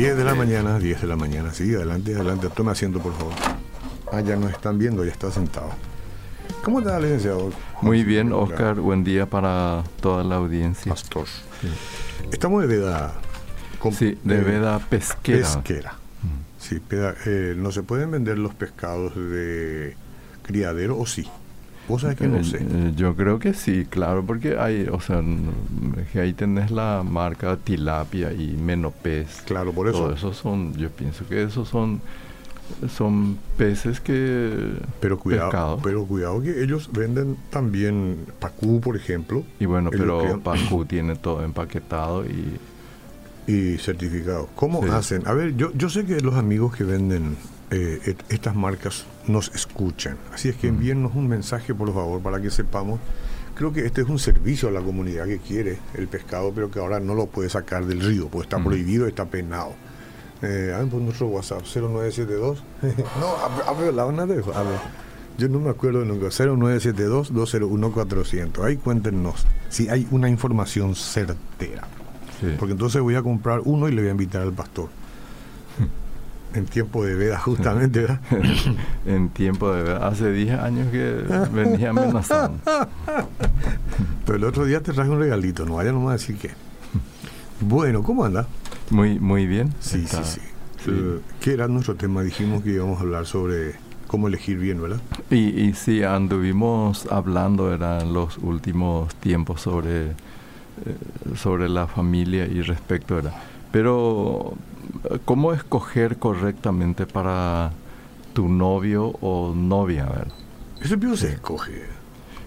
10 de la mañana, 10 de la mañana, sí, adelante, adelante, tome asiento por favor. Ah, ya nos están viendo, ya está sentado. ¿Cómo está, licenciado? Muy bien, Oscar, buen día para toda la audiencia. Pastor. Estamos de veda. Con- Sí, de eh, veda pesquera. Pesquera. Sí, peda- eh, no se pueden vender los pescados de criadero o sí. Vos sabés que no Eh, sé. eh, Yo creo que sí, claro, porque hay, o sea, que ahí tenés la marca tilapia y menopez. Claro, por eso. Todo eso son, yo pienso que esos son, son peces que Pero cuidado, pescado. pero cuidado que ellos venden también pacú, por ejemplo, y bueno, pero Pacu tiene todo empaquetado y y certificados. ¿Cómo Sí. hacen? A ver, yo, yo sé que los amigos que venden eh, et- estas marcas nos escuchan. Así es que Mm. envíennos un mensaje, por favor, para que sepamos. Creo que este es un servicio a la comunidad que quiere el pescado, pero que ahora no lo puede sacar del río, pues está Mm. prohibido, está penado. Eh, a ver, por nuestro WhatsApp, 0972. no, a, a ver, la van. A ver, yo no me acuerdo nunca. 0972-201-400. Ahí cuéntenos si hay una información certera. Sí. Porque entonces voy a comprar uno y le voy a invitar al pastor. En tiempo de veda, justamente, ¿verdad? en tiempo de ver, hace 10 años que venía amenazando. Pero el otro día te traje un regalito, no vaya nomás a decir que. Bueno, ¿cómo anda? Muy, muy bien. Sí, Está- sí, sí. sí. Eh, ¿Qué era nuestro tema? Dijimos que íbamos a hablar sobre cómo elegir bien, ¿verdad? Y, y sí, anduvimos hablando en los últimos tiempos sobre, sobre la familia y respecto era. Pero, ¿cómo escoger correctamente para tu novio o novia? A ver? Ese pío se escoge.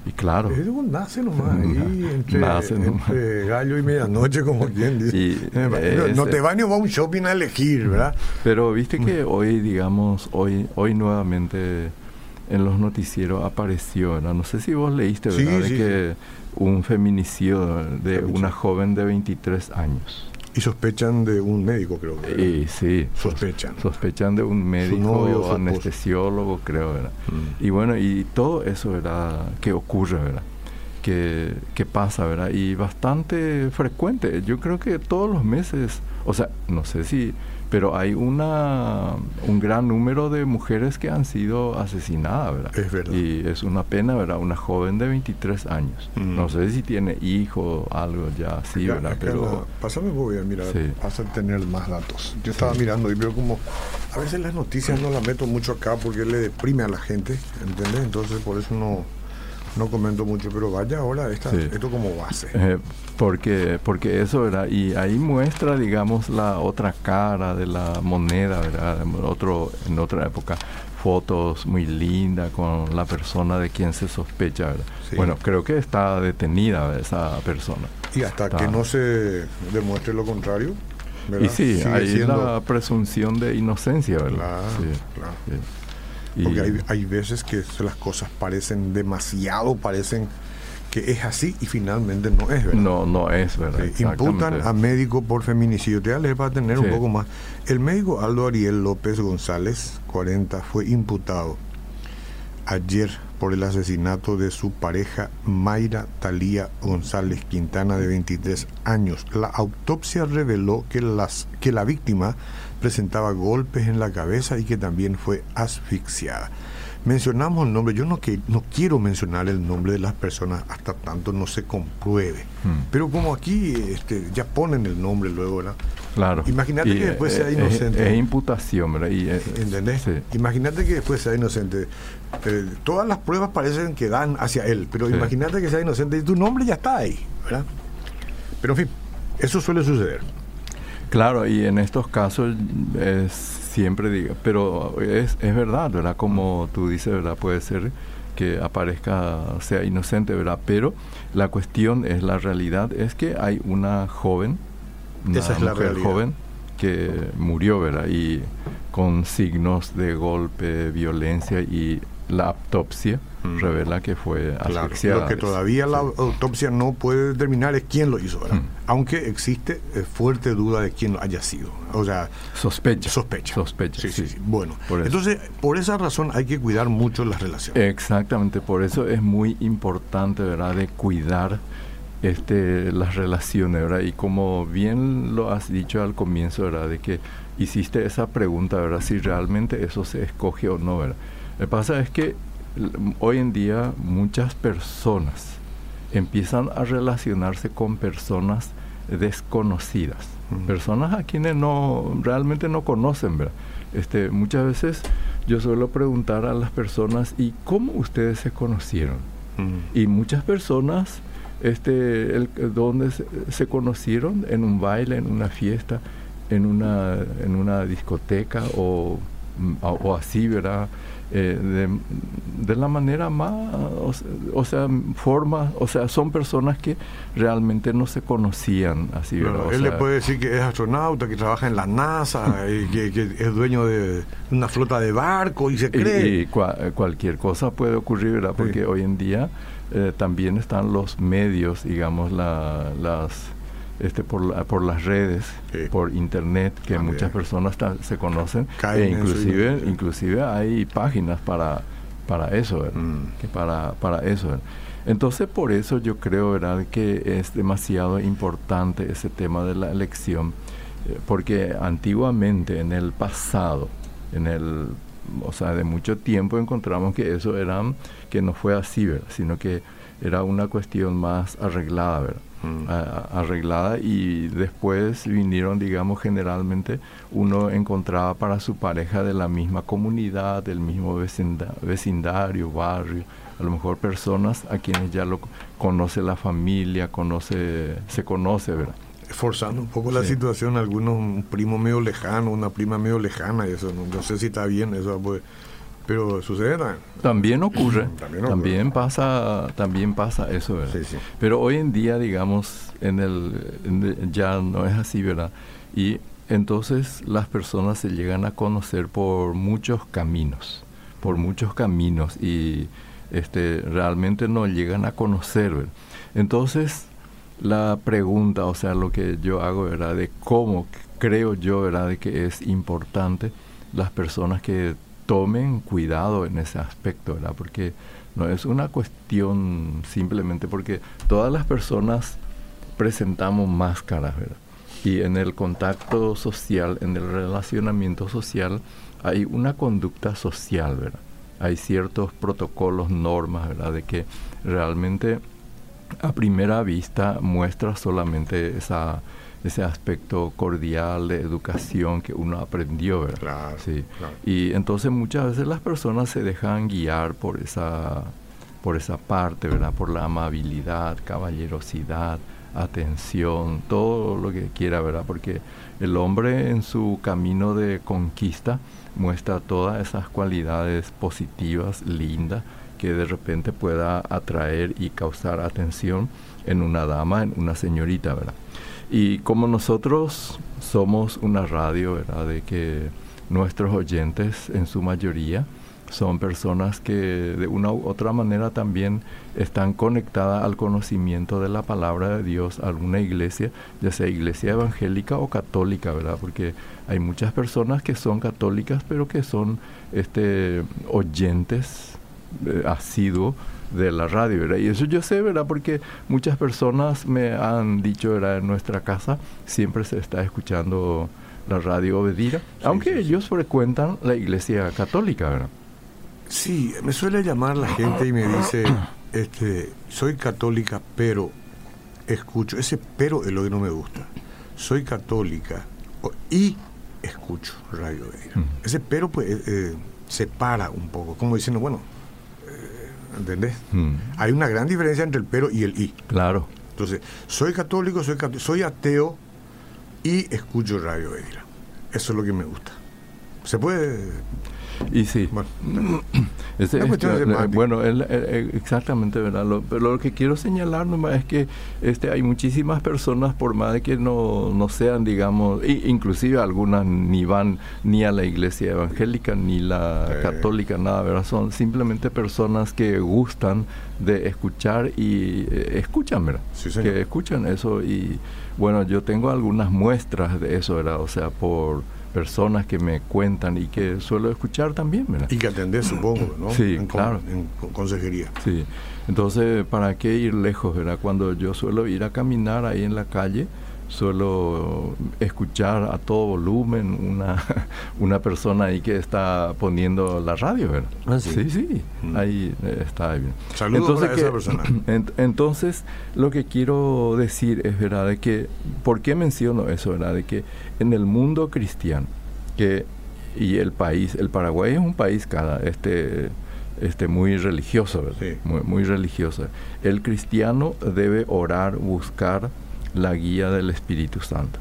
Y claro, Eso nace nomás ahí, entre, Nace nomás. entre gallo y medianoche, como quien dice. Y, Eh, no, eh, no te va ni va a un shopping a elegir, ¿verdad? pero viste que hoy, digamos, hoy, hoy nuevamente en los noticieros apareció, ¿no? No sé si vos leíste, Sí, ¿verdad? De sí, que un feminicidio de una joven de 23 años. Y sospechan de un médico, creo que. sí, Sospechan. sospechan de un médico novio, anestesiólogo, creo, ¿verdad? Mm. Y bueno, y todo eso, ¿verdad? Que ocurre, ¿verdad? Que, que pasa, ¿verdad? Y bastante frecuente. Yo creo que todos los meses, o sea, no sé si, pero hay una un gran número de mujeres que han sido asesinadas, ¿verdad? Es verdad. Y es una pena, ¿verdad? Una joven de 23 años. Mm. No sé si tiene hijo algo ya así, Acá- ¿verdad? acá Pero... la- pásame, voy a mirar, Sí. vas a tener más datos. Yo estaba mirando y veo como, a veces las noticias no las meto mucho acá porque le deprime a la gente, ¿entendés? Entonces por eso no, no comento mucho, pero vaya ahora esta, Sí. esto como base. Eh, porque, porque eso, ¿verdad? Y ahí muestra, digamos, la otra cara de la moneda, ¿verdad? Otro, en otra época, fotos muy lindas con la persona de quien se sospecha, ¿verdad? Sí. Bueno, creo que está detenida esa persona. Y hasta Está. que no se demuestre lo contrario, ¿verdad? Y sí, Sigue hay siendo- la presunción de inocencia, ¿verdad? Claro, Sí, claro. sí. Porque hay, hay veces que las cosas parecen demasiado, parecen que es así y finalmente no es, ¿verdad? no, no es, ¿verdad? Sí, imputan a médico por feminicidio. Te voy a leer para tener un poco más. El médico Aldo Ariel López González, 40, fue imputado ayer por el asesinato de su pareja Mayra Talía González Quintana, de 23 años. La autopsia reveló que, que la víctima presentaba golpes en la cabeza y que también fue asfixiada. Mencionamos el nombre, yo no, que, no quiero mencionar el nombre de las personas hasta tanto no se compruebe. Hmm. Pero como aquí este, ya ponen el nombre luego, ¿verdad? Claro. Imagínate que después sea eh, inocente. Es, es imputación, ¿verdad? Y, eh, ¿Entendés? Sí. Imagínate que después sea inocente. Eh, todas las pruebas parecen que dan hacia él, pero Sí. imagínate que sea inocente y tu nombre ya está ahí, ¿verdad? Pero en fin, eso suele suceder. Claro, y en estos casos es siempre digo, pero es, es verdad, ¿verdad? Como tú dices, ¿verdad? Puede ser que aparezca, sea inocente, ¿verdad? Pero la cuestión es, la realidad es que hay una joven, una Esa es la mujer realidad. joven que murió, ¿verdad? Y con signos de golpe, violencia y la autopsia mm. revela que fue asfixiada. Lo que todavía la autopsia no puede determinar es quién lo hizo, ¿verdad? Mm. Aunque existe eh, fuerte duda de quién haya sido. O sea, sospecha. Sospecha. Sospecha. Sí, sí, sí. Bueno, entonces, por esa razón hay que cuidar mucho las relaciones. Exactamente, por eso es muy importante, ¿verdad?, de cuidar este, las relaciones, ¿verdad? Y como bien lo has dicho al comienzo, ¿verdad? De que hiciste esa pregunta, ¿verdad? Si realmente eso se escoge o no, ¿verdad? Lo que pasa es que hoy en día muchas personas empiezan a relacionarse con personas desconocidas, personas a quienes no realmente no conocen, ¿verdad? Este, muchas veces yo suelo preguntar a las personas, ¿y cómo ustedes se conocieron? Y muchas personas este, el, donde se, conocieron en un baile, en una fiesta, en una, en una discoteca o, o así, ¿verdad? Eh, de, de, la manera más, o, sea, forma, o sea, son personas que realmente no se conocían así, ¿verdad? él le puede decir que es astronauta, que trabaja en la NASA, y que, es dueño de una flota de barcos y se cree. Y, cualquier cosa puede ocurrir, ¿verdad? Porque hoy en día eh, también están los medios, digamos, las este por, por las redes, por internet, que muchas personas se conocen, e inclusive, inclusive hay páginas para, para eso, mm. que para, para eso. Entonces, por eso yo creo ¿verdad? que es demasiado importante ese tema de la elección, eh, porque antiguamente, en el pasado, en el o sea, de mucho tiempo encontramos que eso era, que no fue así, ¿verdad? Sino que era una cuestión más arreglada, ¿verdad? Mm. arreglada y después vinieron, digamos, generalmente uno encontraba para su pareja de la misma comunidad, del mismo vecindario, barrio, a lo mejor personas a quienes ya lo conoce la familia, conoce, se conoce, ¿verdad? forzando un poco la situación, algunos un primo medio lejano, una prima medio lejana, y eso no, sé si está bien, eso pues, pero sucede también. ocurre, también, pasa, también pasa eso, ¿verdad? Pero hoy en día, digamos, en el, ya no es así, ¿verdad? Y entonces las personas se llegan a conocer por muchos caminos, por muchos caminos y este realmente no llegan a conocer, ¿verdad? Entonces la pregunta, o sea, lo que yo hago, ¿verdad? De cómo creo yo, ¿verdad? De que es importante las personas que tomen cuidado en ese aspecto, ¿verdad? Porque no es una cuestión simplemente porque todas las personas presentamos máscaras, ¿verdad? Y en el contacto social, en el relacionamiento social, hay una conducta social, ¿verdad? Hay ciertos protocolos, normas, ¿verdad? De que realmente a primera vista muestra solamente esa, ese aspecto cordial de educación que uno aprendió, ¿verdad? sí. Y entonces muchas veces las personas se dejan guiar por esa, por esa parte, ¿verdad? Por la amabilidad, caballerosidad, atención, todo lo que quiera, ¿verdad? Porque el hombre en su camino de conquista muestra todas esas cualidades positivas, lindas, que de repente pueda atraer y causar atención en una dama, en una señorita, ¿verdad? Y como nosotros somos una radio, ¿verdad? De que nuestros oyentes en su mayoría son personas que de una u otra manera también están conectadas al conocimiento de la palabra de Dios, a alguna iglesia, ya sea iglesia evangélica o católica, ¿verdad? Porque hay muchas personas que son católicas, pero que son este oyentes eh, asiduo de la radio, ¿verdad? Y eso yo sé, ¿verdad? Porque muchas personas me han dicho, ¿verdad? En nuestra casa siempre se está escuchando la radio Obedira, aunque ellos frecuentan la iglesia católica, ¿verdad? Sí, me suele llamar la gente y me dice, este, soy católica, pero escucho, ese pero es lo que no me gusta. Soy católica y escucho radio Obedira. Ese pero pues eh, eh, separa un poco, como diciendo, bueno, ¿entendés? Mm. Hay una gran diferencia entre el pero y el y. Claro. Entonces, soy católico, soy, soy ateo y escucho Radio Edira. Eso es lo que me gusta. se puede y sí. Bueno, este, bueno exactamente, ¿verdad? Lo, pero lo que quiero señalar nomás es que este, hay muchísimas personas, por más de que no, no sean, digamos, inclusive algunas ni van ni a la iglesia evangélica ni la católica, nada, ¿verdad? Son simplemente personas que gustan de escuchar y eh, escuchan, ¿verdad? que escuchan eso y bueno, yo tengo algunas muestras de eso, ¿verdad? O sea, por personas que me cuentan y que suelo escuchar también, ¿verdad? Y que atendés, supongo, ¿no? Sí, claro. En consejería. Sí. Entonces, ¿para qué ir lejos, verdad? Cuando yo suelo ir a caminar ahí en la calle, suelo escuchar a todo volumen una, una persona ahí que está poniendo la radio, ¿verdad? Ah, sí. sí, mm. ahí eh, está bien. Saludos entonces, esa persona. entonces, lo que quiero decir es, ¿verdad? De que, ¿por qué menciono eso, verdad? De que en el mundo cristiano, que y el país, el Paraguay es un país cada este este muy religioso, ¿verdad? Muy, muy religioso. El cristiano debe orar, buscar la guía del Espíritu Santo.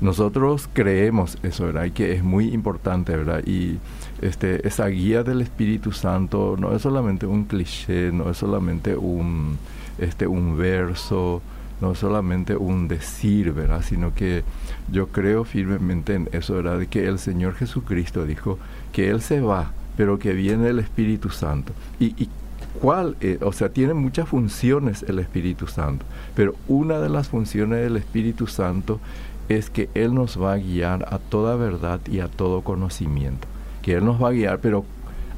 Nosotros creemos eso, ¿verdad? Y que es muy importante, ¿verdad? Y este, esa guía del Espíritu Santo no es solamente un cliché, no es solamente un, este, un verso, no es solamente un decir, ¿verdad? Sino que yo creo firmemente en eso, ¿verdad? De que el Señor Jesucristo dijo que Él se va, pero que viene el Espíritu Santo. Y, y cuál, eh, o sea, tiene muchas funciones el Espíritu Santo, pero una de las funciones del Espíritu Santo es que Él nos va a guiar a toda verdad y a todo conocimiento. Que Él nos va a guiar, pero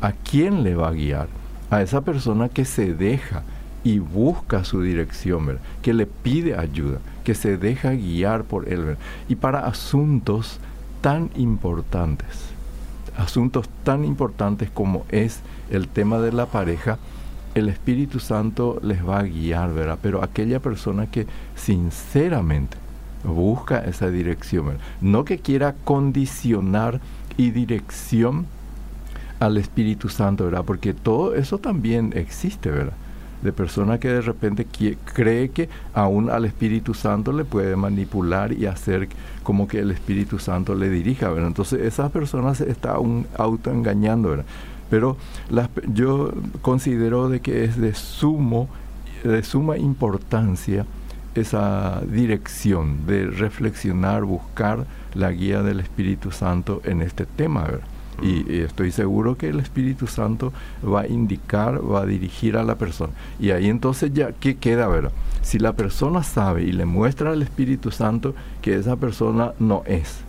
¿a quién le va a guiar? A esa persona que se deja y busca su dirección, que le pide ayuda, que se deja guiar por Él. Y para asuntos tan importantes, asuntos tan importantes como es el tema de la pareja, el Espíritu Santo les va a guiar, ¿verdad? Pero aquella persona que sinceramente busca esa dirección, no que quiera condicionar y dirección al Espíritu Santo, ¿verdad? Porque todo eso también existe, ¿verdad? De persona que de repente cree que aún al Espíritu Santo le puede manipular y hacer como que el Espíritu Santo le dirija, ¿verdad? Entonces esa persona se está un autoengañando, ¿verdad? Pero yo considero de que es de sumo de suma importancia esa dirección de reflexionar, buscar la guía del Espíritu Santo en este tema. Y, estoy seguro que el Espíritu Santo va a indicar, va a dirigir a la persona. Y ahí entonces ya, ¿qué queda? ¿verdad? Si la persona sabe y le muestra al Espíritu Santo que esa persona no es,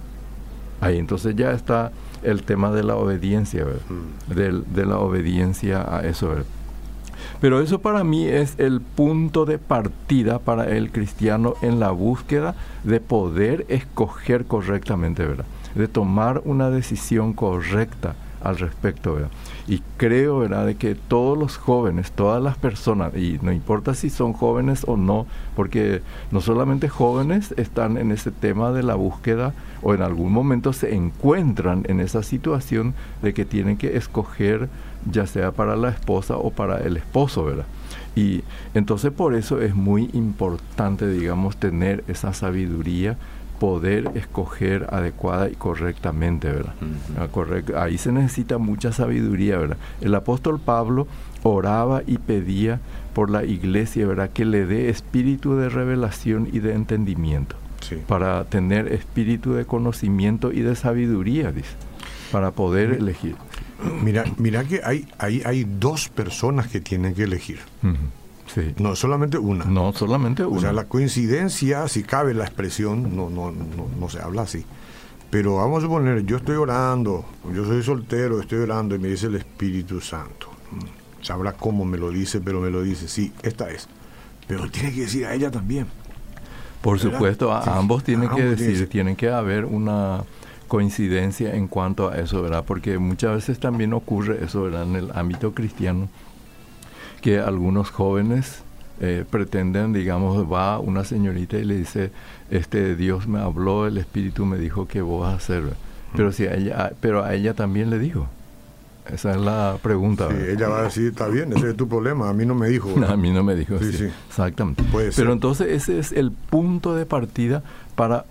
ahí entonces ya está el tema de la obediencia, mm. de, la obediencia a eso. Pero eso para mí es el punto de partida para el cristiano en la búsqueda de poder escoger correctamente, ¿verdad? De tomar una decisión correcta al respecto, ¿verdad? Y creo, ¿verdad?, de que todos los jóvenes, todas las personas, y no importa si son jóvenes o no, porque no solamente jóvenes están en ese tema de la búsqueda o en algún momento se encuentran en esa situación de que tienen que escoger ya sea para la esposa o para el esposo, ¿verdad? Y entonces por eso es muy importante, digamos, tener esa sabiduría poder escoger adecuada y correctamente, ¿verdad? Ah, ahí se necesita mucha sabiduría, ¿verdad? El apóstol Pablo oraba y pedía por la iglesia, ¿verdad? Que le dé espíritu de revelación y de entendimiento. Para tener espíritu de conocimiento y de sabiduría, dice. Para poder elegir. Mira, mira que hay, hay, hay dos personas que tienen que elegir. No solamente una. No solamente una. O sea, la coincidencia, si cabe la expresión, no, no, no, no se habla así. Pero vamos a suponer, yo estoy orando, yo soy soltero, estoy orando y me dice el Espíritu Santo. Mm, sabrá cómo me lo dice, pero me lo dice, sí, esta es. Pero tiene que decir a ella también. Por supuesto, a ambos tienen que decir, tienen que haber una coincidencia en cuanto a eso, ¿verdad? Porque muchas veces también ocurre eso, ¿verdad? En el ámbito cristiano que algunos jóvenes eh, pretenden, digamos, va una señorita y le dice, este Dios me habló, el Espíritu me dijo que vos vas a hacer. Pero, si a ella, pero a ella también le dijo. Esa es la pregunta. Sí, ella va a decir, está bien, ese es tu problema, a mí no me dijo. a mí no me dijo. Sí, sí. Exactamente. pero entonces ese es el punto de partida para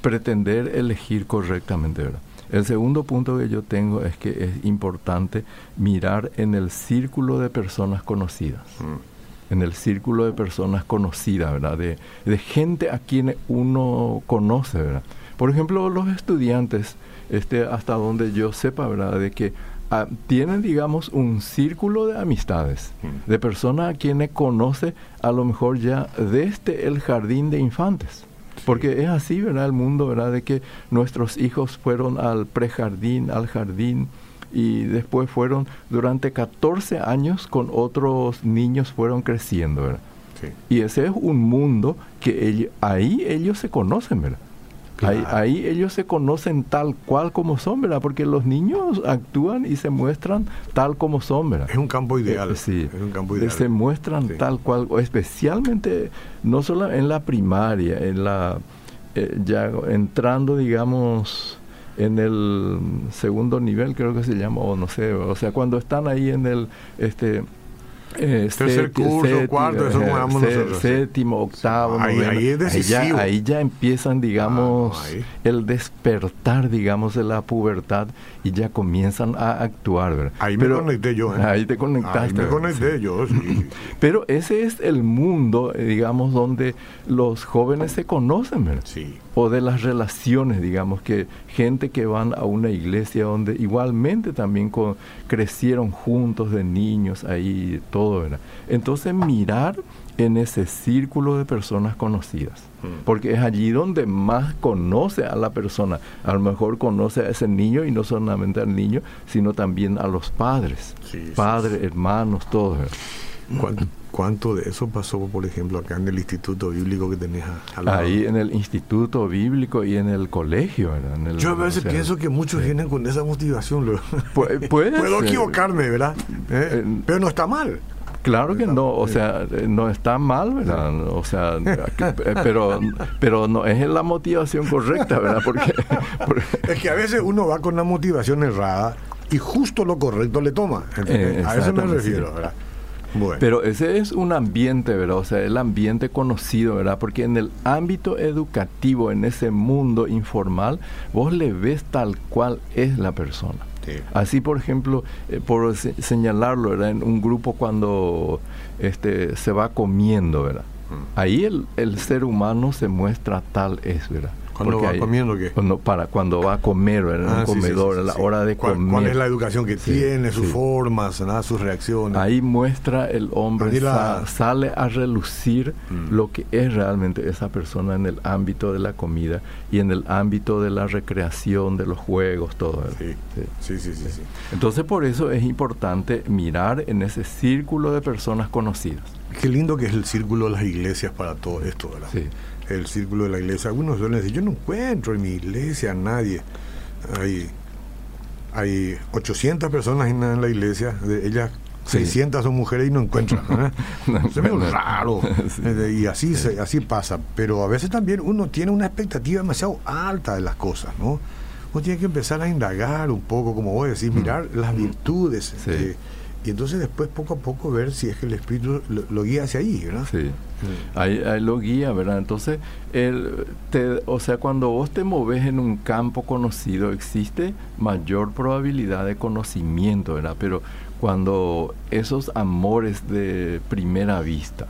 pretender elegir correctamente, ¿verdad? El segundo punto que yo tengo es que es importante mirar en el círculo de personas conocidas. Mm. En el círculo de personas conocidas, ¿verdad? De, de gente a quien uno conoce, ¿verdad? Por ejemplo, los estudiantes, este, hasta donde yo sepa, ¿verdad? De que ah, tienen, digamos, un círculo de amistades, mm. de personas a quienes conoce a lo mejor ya desde el jardín de infantes. Porque es así, ¿verdad? El mundo, ¿verdad? De que nuestros hijos fueron al prejardín, al jardín, y después fueron durante 14 años con otros niños fueron creciendo, ¿verdad? Y ese es un mundo que ahí ellos se conocen, ¿verdad? Ahí, ellos se conocen tal cual como son, ¿verdad? Porque los niños actúan y se muestran tal como son, ¿verdad? Es un campo ideal. Eh, sí, es un campo ideal. Se muestran tal cual, especialmente no solo en la primaria, en la eh, ya entrando, digamos, en el segundo nivel, creo que se llama, o no sé, o sea, cuando están ahí en el este eh, Tercer curso, cuarto, eso nosotros. Séptimo, octavo, ahí, ahí, ya, ahí, ya, empiezan, digamos, ah, el despertar, digamos, de la pubertad y ya comienzan a actuar, ¿verdad? Ahí me conecté yo. ¿eh? Ahí te conectaste. Ahí me conecté yo, Pero ese es el mundo, digamos, donde los jóvenes se conocen, ¿verdad? Sí o de las relaciones, digamos, que gente que van a una iglesia donde igualmente también crecieron juntos de niños ahí, todo, ¿verdad? Entonces mirar en ese círculo de personas conocidas, mm. porque es allí donde más conoce a la persona, a lo mejor conoce a ese niño y no solamente al niño, sino también a los padres, padres, hermanos, todos. ¿Cuánto de eso pasó, por ejemplo, acá en el Instituto Bíblico que tenés al lado? Ahí en el Instituto Bíblico y en el colegio. Yo a veces pienso que muchos vienen con esa motivación. Puedo equivocarme, ¿verdad? ¿Eh? Eh, pero no está mal. Claro que no, o sea, no está mal, ¿verdad? O sea, pero, pero no es la motivación correcta, ¿verdad? Porque, Es que a veces uno va con una motivación errada y justo lo correcto le toma. Eh, a eso me refiero, ¿verdad? Pero ese es un ambiente, ¿verdad? O sea, el ambiente conocido, ¿verdad? Porque en el ámbito educativo, en ese mundo informal, vos le ves tal cual es la persona. Así, por ejemplo, eh, por señalarlo, ¿verdad? En un grupo cuando este, se va comiendo, ¿verdad? Mm. Ahí el, el ser humano se muestra tal es, ¿verdad? ¿Cuándo va comiendo qué? Cuando, para, cuando va a comer, en ah, comedor, a la hora de comer. ¿Cuál es la educación que tiene, sus formas, nada, sus reacciones? Ahí muestra el hombre, sale a relucir mm. lo que es realmente esa persona en el ámbito de la comida y en el ámbito de la recreación, de los juegos, todo. Sí, sí, sí, sí. Entonces por eso es importante mirar en ese círculo de personas conocidas. Qué lindo que es el círculo de las iglesias para todo esto, ¿verdad? Sí el círculo de la iglesia. Algunos suelen decir, yo no encuentro en mi iglesia a nadie. Hay, hay 800 personas en la iglesia, de ellas 600 son mujeres y no encuentran. ¿eh? Se ve raro. Eh, y así, se, así pasa. Pero a veces también uno tiene una expectativa demasiado alta de las cosas, ¿no? Uno tiene que empezar a indagar un poco, como voy a decir, mirar las virtudes. Y entonces después poco a poco ver si es que el espíritu lo, guía hacia ahí, ¿verdad? Sí, ahí, lo guía, ¿verdad? Entonces, el, te, o sea, cuando vos te moves en un campo conocido, existe mayor probabilidad de conocimiento, ¿verdad? Pero cuando esos amores de primera vista,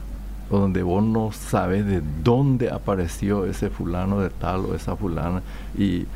donde vos no sabes de dónde apareció ese fulano de tal o esa fulana, y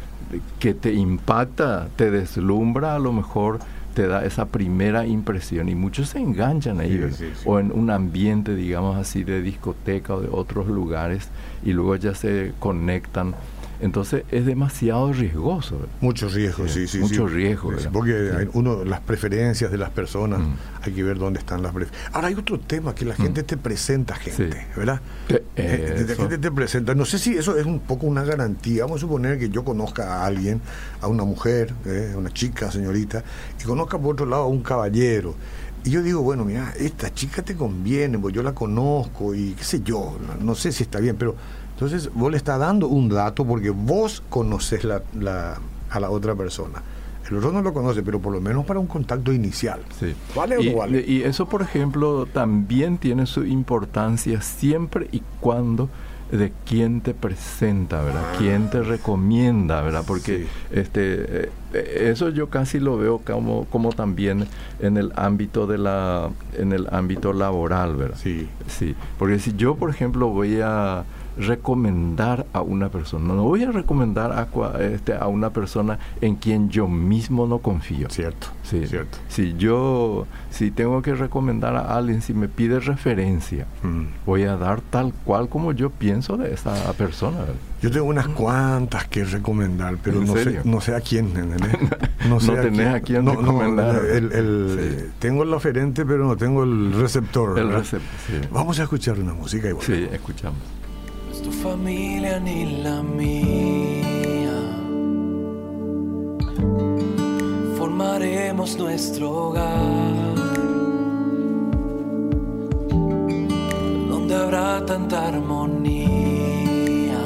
que te impacta, te deslumbra a lo mejor te da esa primera impresión y muchos se enganchan ahí, o en un ambiente, digamos así, de discoteca o de otros lugares y luego ya se conectan entonces es demasiado riesgoso. Mucho riesgo, sí, sí. Mucho riesgo. porque uno, las preferencias de las personas, mm. hay que ver dónde están las preferencias. Ahora hay otro tema, que la mm. gente te presenta gente, ¿verdad? Eh, la gente te presenta. No sé si eso es un poco una garantía. Vamos a suponer que yo conozca a alguien, a una mujer, eh, una chica, señorita, y conozca por otro lado a un caballero. Y yo digo, bueno, mira, esta chica te conviene, pues yo la conozco y qué sé yo, no sé si está bien, pero entonces, vos le estás dando un dato porque vos conoces la, a la otra persona. El otro no lo conoce, pero por lo menos para un contacto inicial. Sí. ¿Vale o no vale? Y eso, por ejemplo, también tiene su importancia siempre y cuando de quién te presenta, ¿verdad? ¿Quién te recomienda, ¿verdad? Porque Sí. este eh, eh, eso yo casi lo veo como como también en el ámbito de la en el ámbito laboral, ¿verdad? Sí. Sí, porque si yo, por ejemplo, voy a recomendar a una persona, no voy a recomendar a, cua- este, a una persona en quien yo mismo no confío. Cierto. Sí. Cierto. Si yo, si tengo que recomendar a alguien, si me pide referencia, Mm. voy a dar tal cual como yo pienso de esa persona. Yo tengo unas cuantas que recomendar, pero ¿En no sé, no sé a quién. ¿entendés? No tenés a quién no, no, recomendar. el- el- Sí. Tengo el oferente, pero no tengo el receptor. Vamos a escuchar una música y Sí, escuchamos. Tu familia ni la mía. Formaremos nuestro hogar. Donde habrá tanta armonía.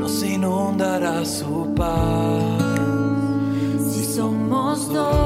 Nos inundará su paz. Si somos dos,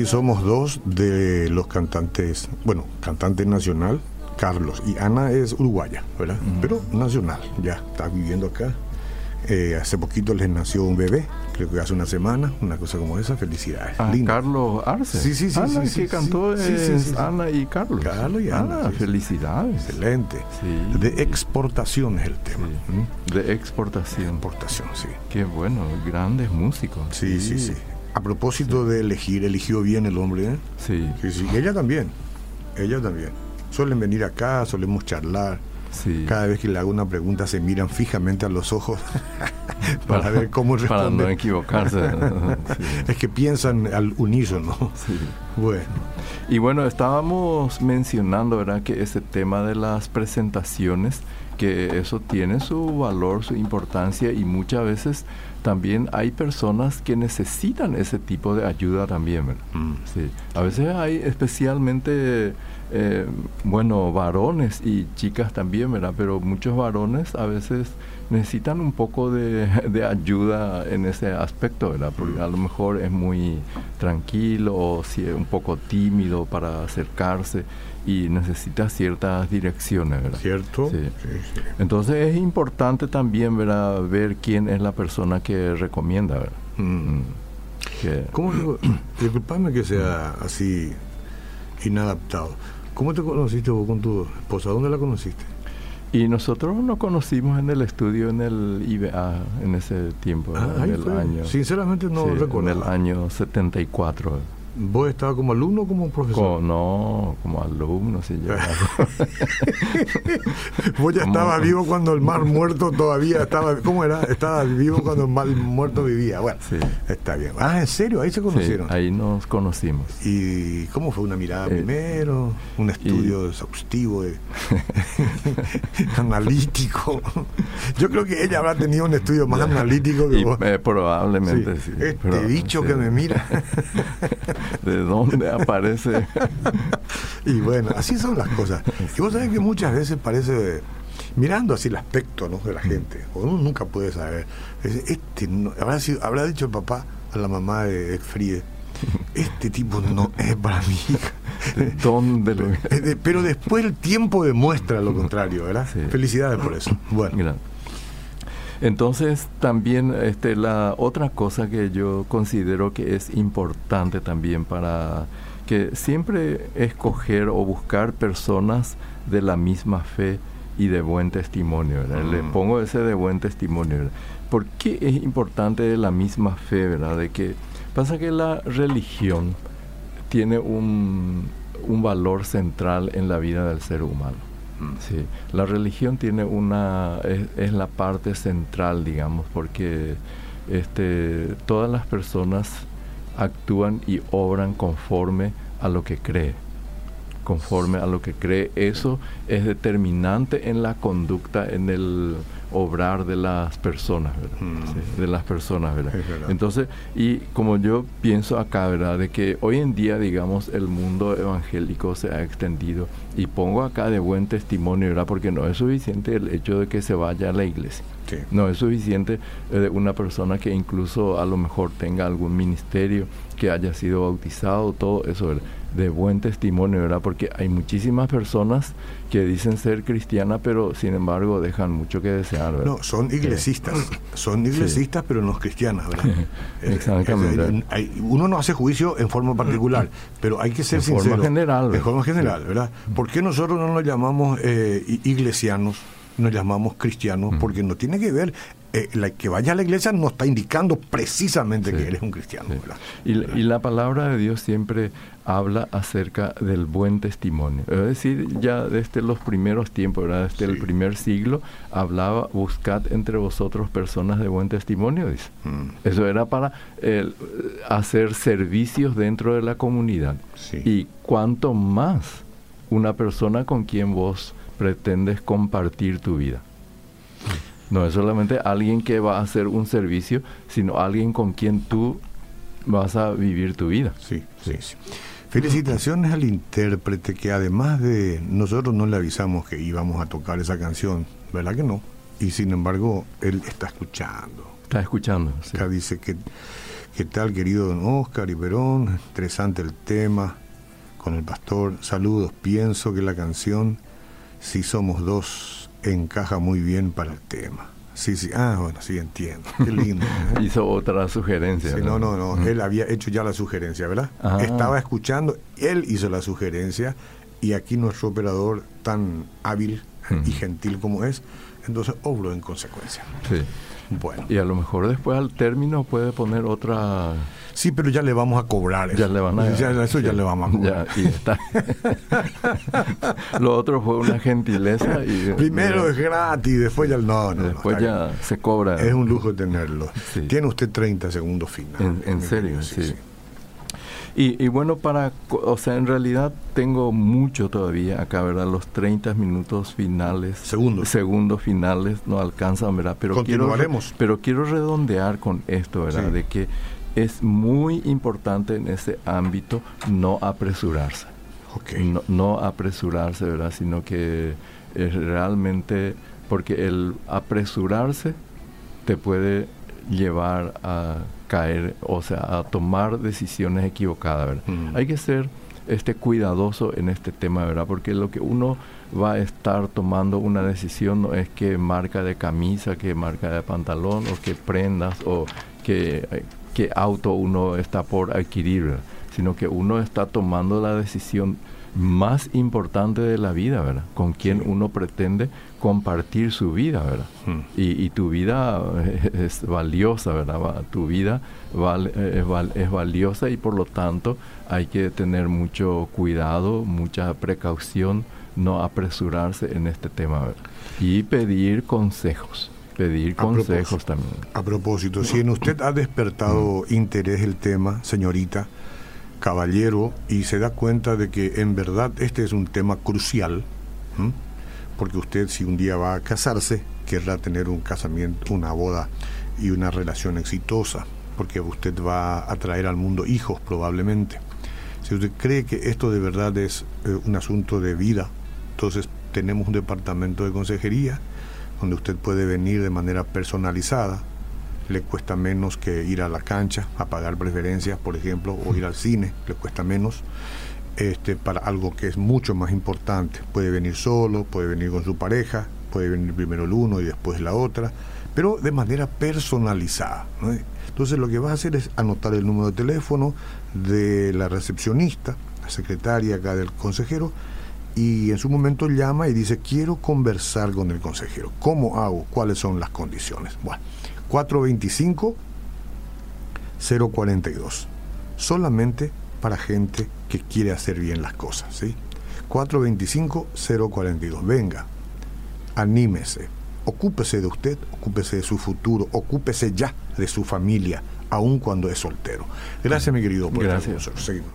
Inunda- Somos Dos de los cantantes, bueno, cantante nacional, Carlos. Y Ana es uruguaya, ¿verdad? Pero nacional, ya está viviendo acá. Eh, hace poquito les nació un bebé, creo que hace una semana, una cosa como esa. Felicidades. Ah, Lindo. Carlos Arce. Sí, sí, sí, Ana, sí, que sí, cantó sí, sí, es sí, sí, sí. Ana y Carlos. Carlos y Ana, Ah, sí, sí. felicidades. Excelente. Sí. De exportación es el tema. Sí. ¿Mm? De exportación. Exportación, sí. Qué bueno, grandes músicos. Sí, sí, sí. A propósito de elegir, eligió bien el hombre, ¿eh? Sí, Sí, ella también. Ella también. Suelen venir acá, solemos charlar. sí. Cada vez que le hago una pregunta se miran fijamente a los ojos para, ver cómo Para no equivocarse. Sí, Es que piensan al unísono. sí. Bueno, Y bueno, estábamos mencionando, ¿verdad? Que ese tema de las presentaciones, que eso tiene su valor, su importancia y muchas veces también hay personas que necesitan ese tipo de ayuda también, ¿verdad? Mm. Sí. A veces hay especialmente, eh, bueno, varones y chicas también, ¿verdad? Pero muchos varones a veces necesitan un poco de, de ayuda en ese aspecto, ¿verdad? Porque a lo mejor es muy tranquilo o si es un poco tímido para acercarse y necesita ciertas direcciones, ¿verdad? ¿Cierto? Sí. Sí, sí. Entonces es importante también ¿verdad? ver quién es la persona que recomienda, ¿verdad? Mm. Que-. Disculpame que sea así inadaptado. ¿Cómo te conociste vos con tu esposa? ¿Dónde la conociste? y nosotros nos conocimos en el estudio en el IBA en ese tiempo. Ah, en el fue. año. Sinceramente no recuerdo. En el año 74. ¿Vos estabas como alumno o como profesor? No, como alumno, sí, yo. Vos ya estabas vivo cuando el mar muerto todavía estaba. ¿Cómo era? Estabas vivo cuando el mar muerto vivía. Bueno, Sí. está bien. Ah, ¿en serio? Ahí se Sí, conocieron. ahí nos conocimos. ¿Y cómo fue una mirada Eh, primero? ¿Un estudio exhaustivo, de- analítico? Yo creo que ella habrá tenido un estudio más analítico que Y, vos. eh, probablemente Sí. sí. Este pero- bicho que me mira. ¿De dónde aparece? Y bueno, así son las cosas. Y vos sabés que muchas veces parece, mirando así el aspecto ¿no? de la gente, uno nunca puede saber. Es- Este no- habrá, sido- habrá dicho el papá a la mamá de Friede, este tipo no es para mi hija. ¿De dónde lo Eh, Pero después el tiempo demuestra lo contrario, ¿verdad? Sí. Felicidades por eso. Bueno. Entonces, también este, la otra cosa que yo considero que es importante también para que siempre escoger o buscar personas de la misma fe y de buen testimonio. ¿verdad? Le Mm. pongo ese de buen testimonio. ¿verdad? ¿Por qué es importante de la misma fe? ¿verdad? De que pasa que la religión tiene un, un valor central en la vida del ser humano. Sí, la religión tiene una es, es la parte central, digamos, porque este todas las personas actúan y obran conforme a lo que cree. Conforme a lo que cree, eso es determinante en la conducta, en el obrar de las personas, ¿verdad? Mm. Sí, de las personas, ¿verdad? Es verdad. Entonces, y como yo pienso acá, ¿verdad? De que hoy en día, digamos, el mundo evangélico se ha extendido y pongo acá de buen testimonio, ¿verdad? Porque no es suficiente el hecho de que se vaya a la iglesia. sí. No es suficiente eh, de una persona que incluso a lo mejor tenga algún ministerio, que haya sido bautizado, todo eso, ¿verdad? De buen testimonio, ¿verdad? Porque hay muchísimas personas que dicen ser cristianas, pero sin embargo dejan mucho que desear, ¿verdad? No, son iglesistas. Son iglesistas, pero no cristianas, ¿verdad? Exactamente. hay- uno no hace juicio en forma particular, pero hay que ser En forma sincero. general, En ¿verdad? forma general, ¿verdad? ¿Por qué nosotros no nos llamamos eh, iglesianos? Nos llamamos cristianos, porque no tiene que ver. Eh, la que vaya a la iglesia no está indicando precisamente Sí. que eres un cristiano, Sí. ¿verdad? Y, la- y la palabra de Dios siempre habla acerca del buen testimonio. Es decir, ya desde los primeros tiempos, ¿verdad? desde el primer siglo, hablaba, buscad entre vosotros personas de buen testimonio, dice. Mm, Eso era para eh, hacer servicios dentro de la comunidad. Y cuanto más una persona con quien vos pretendes compartir tu vida. No es solamente alguien que va a hacer un servicio, sino alguien con quien tú vas a vivir tu vida. Sí, sí, sí. Felicitaciones al intérprete que además de nosotros no le avisamos que íbamos a tocar esa canción, ¿verdad que no? Y sin embargo, él está escuchando. ¿Estás escuchando? Sí. Acá dice que qué tal querido don Oscar y Perón, interesante el tema con el pastor. Saludos, pienso que la canción Si somos dos encaja muy bien para el tema. Sí, sí, ah, bueno, sí, entiendo. Qué lindo. ¿eh? Hizo otra sugerencia. Sí, no, no, no. Él había hecho ya la sugerencia, ¿verdad? Ah. Estaba escuchando, él hizo la sugerencia y aquí nuestro operador tan hábil y gentil como es, entonces obró en consecuencia. Sí. Bueno, Y a lo mejor después al término puede poner otra... sí, pero ya le vamos a cobrar eso. Ya le van a... Ya, eso ya sí, le vamos a cobrar. Ya, y está. Lo otro fue una gentileza y... Primero mira, es gratis, después ya no, no. Después ya se cobra. Es un lujo tenerlo. Sí. Tiene usted 30 segundos finales. En, en serio, sí. Y, y bueno, para, o sea, en realidad tengo mucho todavía acá, ¿verdad? Los 30 minutos finales. Segundos. Segundos finales no alcanzan, ¿verdad? Pero quiero, re- Continuaremos. pero quiero redondear con esto, ¿verdad? Sí. De que es muy importante en ese ámbito no apresurarse. No, no apresurarse, ¿verdad? Sino que es realmente, porque el apresurarse te puede llevar a caer, o sea, a tomar decisiones equivocadas, ¿verdad? Mm. Hay que ser este cuidadoso en este tema, ¿verdad? Porque lo que uno va a estar tomando una decisión no es que marca de camisa, que marca de pantalón, o que prendas, o que, eh, qué auto uno está por adquirir, sino que uno está tomando la decisión más importante de la vida, ¿verdad? Con quien Sí. uno pretende compartir su vida, ¿verdad? Mm. Y, y tu vida eh, es valiosa, ¿verdad? Va- Tu vida val- eh, es, val- es valiosa y por lo tanto hay que tener mucho cuidado, mucha precaución, no apresurarse en este tema, ¿verdad? Y pedir consejos, pedir A consejos también. A propósito, si en usted ha despertado interés el tema, señorita, caballero, y se da cuenta de que en verdad este es un tema crucial, ¿m? porque usted si un día va a casarse, querrá tener un casamiento, una boda y una relación exitosa, porque usted va a traer al mundo hijos probablemente. Si usted cree que esto de verdad es eh, un asunto de vida, entonces tenemos un departamento de consejería donde usted puede venir de manera personalizada. Le cuesta menos que ir a la cancha a pagar preferencias, por ejemplo, o ir al cine, le cuesta menos. Este, para algo que es mucho más importante. Puede venir solo, puede venir con su pareja, puede venir primero el uno y después la otra, pero de manera personalizada. Entonces lo que va a hacer es anotar el número de teléfono de la recepcionista, la secretaria acá del consejero, y en su momento llama y dice, quiero conversar con el consejero. ¿Cómo hago? ¿Cuáles son las condiciones? Bueno, 425-042. Solamente para gente que quiere hacer bien las cosas, ¿sí? 425-042. Venga, anímese, ocúpese de usted, ocúpese de su futuro, ocúpese ya de su familia, aun cuando es soltero. Gracias, mi querido. por Gracias. Seguimos.